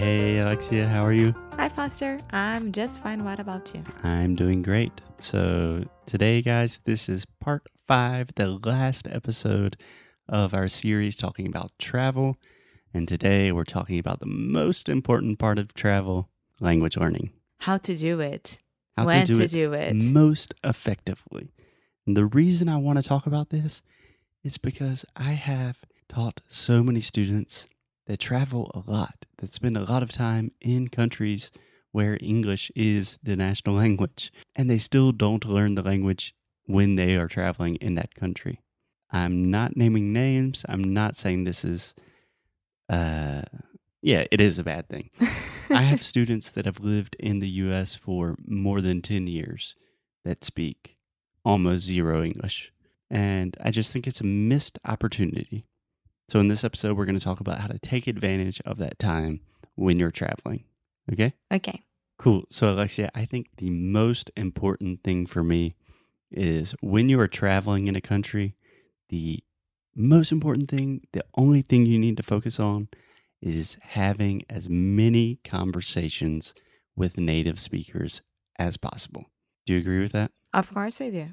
Hey, Alexia, how are you? Hi, Foster. I'm just fine. What about you? I'm doing great. So, today, guys, this is part five, the last episode of our series talking about travel. And today, we're talking about the most important part of travel language learning. How to do it? How when to do it do it? most effectively. And the reason I want to talk about this is because I have taught so many students that travel a lot, that spend a lot of time in countries where English is the national language, and they still don't learn the language when they are traveling in that country. I'm not naming names. I'm not saying this is, uh, yeah, it is a bad thing. I have students that have lived in the US for more than 10 years that speak almost zero English. And I just think it's a missed opportunity. So, in this episode, we're going to talk about how to take advantage of that time when you're traveling. Okay? okay. Cool. So, Alexia, I think the most important thing for me is when you are traveling in a country, the most important thing, the only thing you need to focus on is having as many conversations with native speakers as possible. Do you agree with that? Of course I do.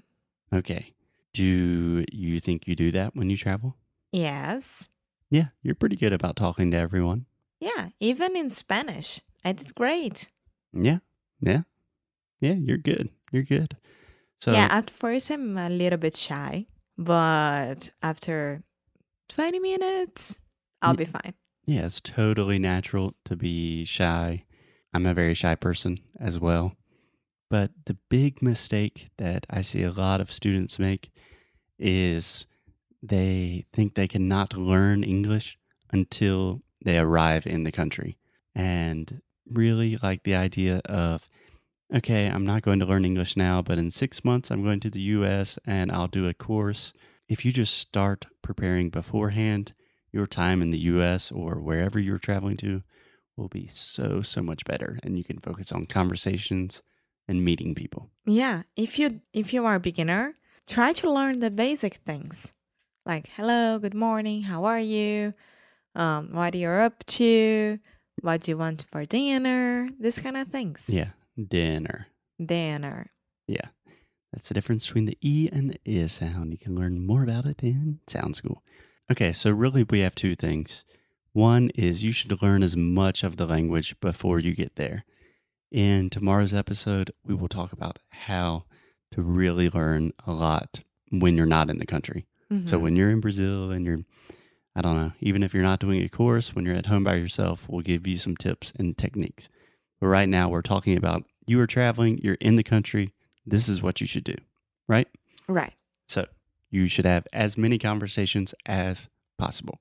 Okay. Do you think you do that when you travel? Yes. Yeah, you're pretty good about talking to everyone. Yeah. Even in Spanish, I did great. Yeah, yeah, yeah. You're good. You're good. So yeah. At first, I'm a little bit shy, but after 20 minutes, I'll be fine. yeah, it's totally natural to be shy. I'm a very shy person as well. But the big mistake that I see a lot of students make is they think they cannot learn English until they arrive in the country. And really like the idea of, okay, I'm not going to learn English now, but in six months I'm going to the US and I'll do a course. If you just start preparing beforehand, your time in the US or wherever you're traveling to will be so, so much better. And you can focus on conversations and meeting people. Yeah. If you if you are a beginner, try to learn the basic things. Like hello, good morning, how are you? Um, what you're up to, what do you want for dinner, this kind of things. Yeah, dinner. Dinner. Yeah. That's the difference between the E and the I sound. You can learn more about it in Sound School. Okay, so really we have two things. One is you should learn as much of the language before you get there. In tomorrow's episode, we will talk about how to really learn a lot when you're not in the country. So Mhm. when you're in Brazil and you're, I don't know, even if you're not doing a course, when you're at home by yourself, we'll give you some tips and techniques. But right now, we're talking about you are traveling, you're in the country. This is what you should do, right? right. So you should have as many conversations as possible.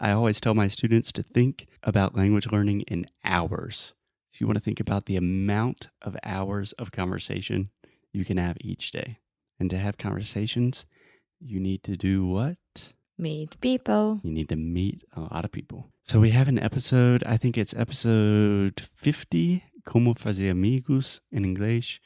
I always tell my students to think about language learning in hours. So you want to think about the amount of hours of conversation you can have each day. And to have conversations, you need to do what? Meet people. You need to meet a lot of people. So we have an episode, I think it's episode 50, Como Fazer Amigos in English,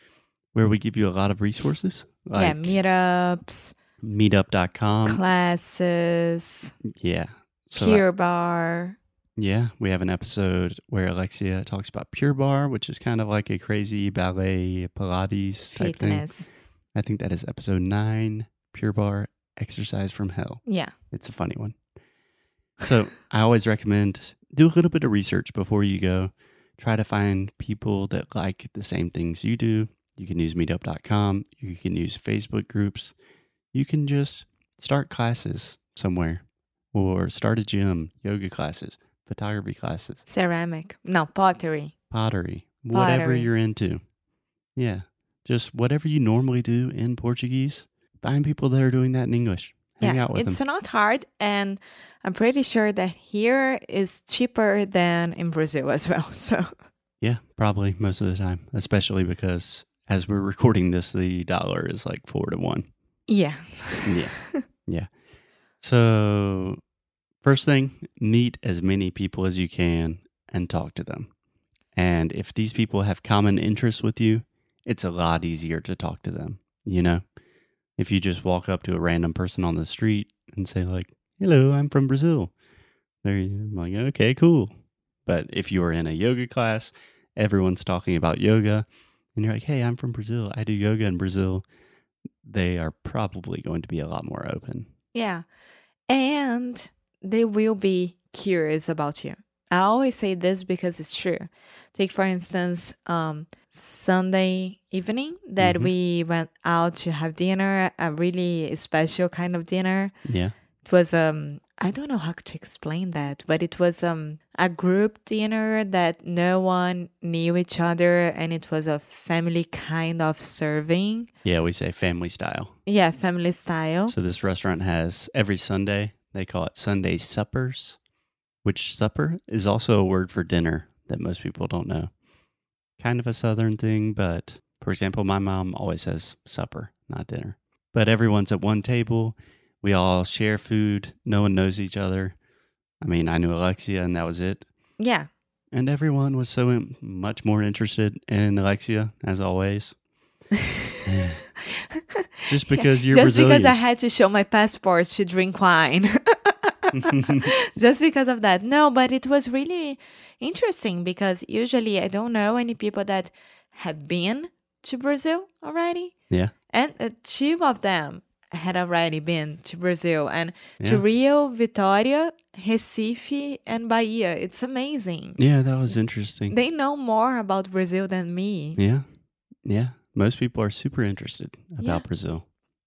where we give you a lot of resources yeah, like meetups, meetup.com. classes, yeah. So, Pure Barre. yeah, we have an episode where Alexia talks about Pure Barre, which is kind of like a crazy ballet Pilates type thing. I think that is episode nine, Pure Barre Exercise from Hell. Yeah. It's a funny one. So I always recommend do a little bit of research before you go. Try to find people that like the same things you do. You can use meetup.com. You can use Facebook groups. You can just start classes somewhere or start a gym, yoga classes, photography classes, Ceramic. No, pottery. pottery, whatever Pottery. you're into. Yeah. Just whatever you normally do in Portuguese, find people that are doing that in English. Hang yeah, out with it's them. not hard, and I'm pretty sure that here is cheaper than in Brazil as well. So Yeah, probably most of the time, especially because as we're recording this, the dollar is like four to one. yeah, Yeah. yeah. So, first thing, meet as many people as you can and talk to them. And if these people have common interests with you, it's a lot easier to talk to them. You know, if you just walk up to a random person on the street and say, like, hello, I'm from Brazil, they're like, okay, cool. But if you are in a yoga class, everyone's talking about yoga, and you're like, hey, I'm from Brazil, I do yoga in Brazil, they are probably going to be a lot more open. yeah, and they will be curious about you. I always say this because it's true. Take for instance, um, Sunday evening that Mhm. we went out to have dinner, a really special kind of dinner. Yeah. It was um I don't know how to explain that, but it was um a group dinner that no one knew each other and it was a family kind of serving. Yeah, we say family style. Yeah, family style. So this restaurant has every Sunday, they call it Sunday suppers, which supper is also a word for dinner that most people don't know. Kind of a southern thing, but for example, my mom always says supper, not dinner. But everyone's at one table. We all share food. No one knows each other. I mean, I knew Alexia and that was it. Yeah. And everyone was so much more interested in Alexia, as always. Just because you're Just because I had to show my passport to drink wine. Just because of that. No, but it was really interesting because usually I don't know any people that have been to Brazil already. Yeah. And uh, two of them had already been to Brazil and to Rio, Vitória, Recife, and Bahia. It's amazing. Yeah, that was interesting. They know more about Brazil than me. Yeah. Yeah. Most people are super interested about Yeah. Brazil.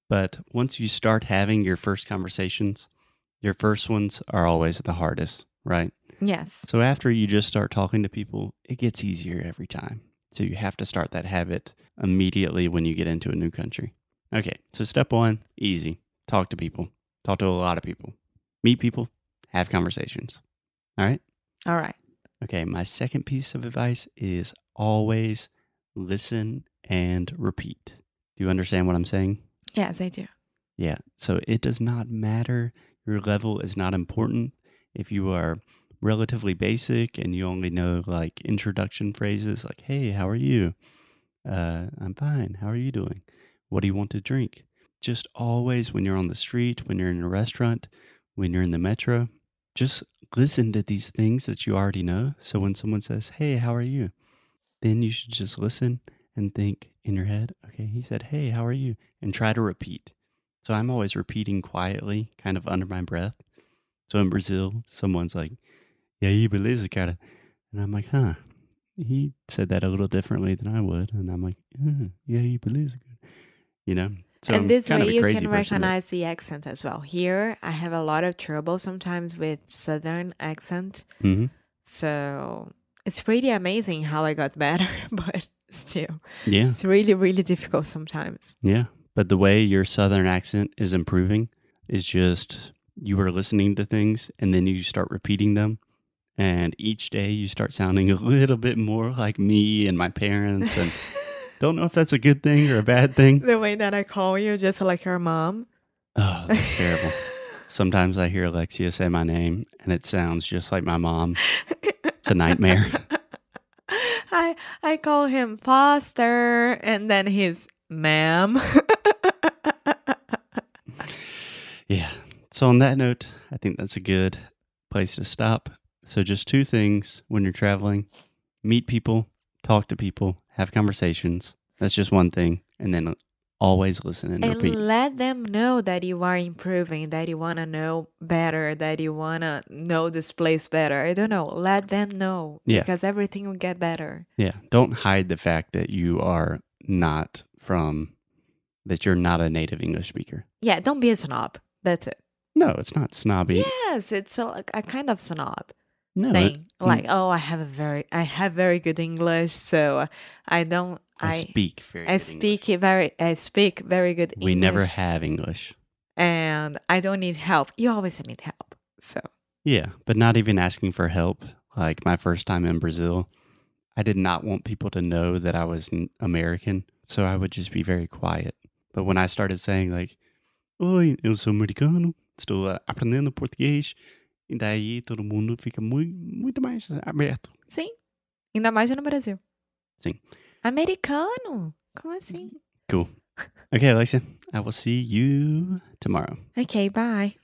But once you start having your first conversations, your first ones are always the hardest, right? Yes. So after you just start talking to people, it gets easier every time. So you have to start that habit immediately when you get into a new country. Okay, so step one, easy. Talk to people. Talk to a lot of people. Meet people, have conversations. All right? All right. Okay, my second piece of advice is always listen and repeat. Do you understand what I'm saying? Yes, I do. Yeah. So it does not matter. Your level is not important. If you are relatively basic and you only know like introduction phrases like, hey, how are you? Uh, I'm fine. How are you doing? What do you want to drink? Just always when you're on the street, when you're in a restaurant, when you're in the metro, just listen to these things that you already know. So when someone says, hey, how are you? Then you should just listen and think in your head, okay, he said, hey, how are you? And try to repeat. So I'm always repeating quietly, kind of under my breath. So in Brazil, someone's like, "E aí, beleza, cara?" And I'm like, "Huh." He said that a little differently than I would, and I'm like, "Yeah, you beleza, cara?" You know. So and I'm this way you can recognize the accent as well. Here, I have a lot of trouble sometimes with southern accent. Mhm. So it's pretty amazing how I got better, but still, Yeah, it's really, really difficult sometimes. yeah. But the way your southern accent is improving is just you are listening to things and then you start repeating them. And each day you start sounding a little bit more like me and my parents. And don't know if that's a good thing or a bad thing. the way that I call you, just like your mom. Oh, that's terrible. Sometimes I hear Alexia say my name and it sounds just like my mom. It's a nightmare. I I call him Foster, and then he's ma'am. Yeah. So, on that note, I think that's a good place to stop. So, just two things when you're traveling meet people, talk to people, have conversations. That's just one thing. And then always listen and, and repeat. let them know that you are improving, that you want to know better, that you want to know this place better. I don't know. Let them know Yeah. because everything will get better. Yeah. Don't hide the fact that you are not from, that you're not a native English speaker. Yeah, don't be a snob. That's it. No, it's not snobby. Yes, it's a, a kind of snob No. it- thing. Like, oh, I have a very, I have very good English, so I don't, I, I, speak very I good speak English. very, I speak very good. English. We never have English. and I don't need help. You always need help. So, Yeah, but not even asking for help. Like my first time in Brazil, I did not want people to know that I was American, so I would just be very quiet. But when I started saying like, "Oi, eu sou americano, estou aprendendo português", e daí todo mundo fica muito, muito mais aberto. sim. Ainda mais no Brasil. Sim. Americano? Como assim? Cool. Okay, Alexia, I will see you tomorrow. Okay, bye.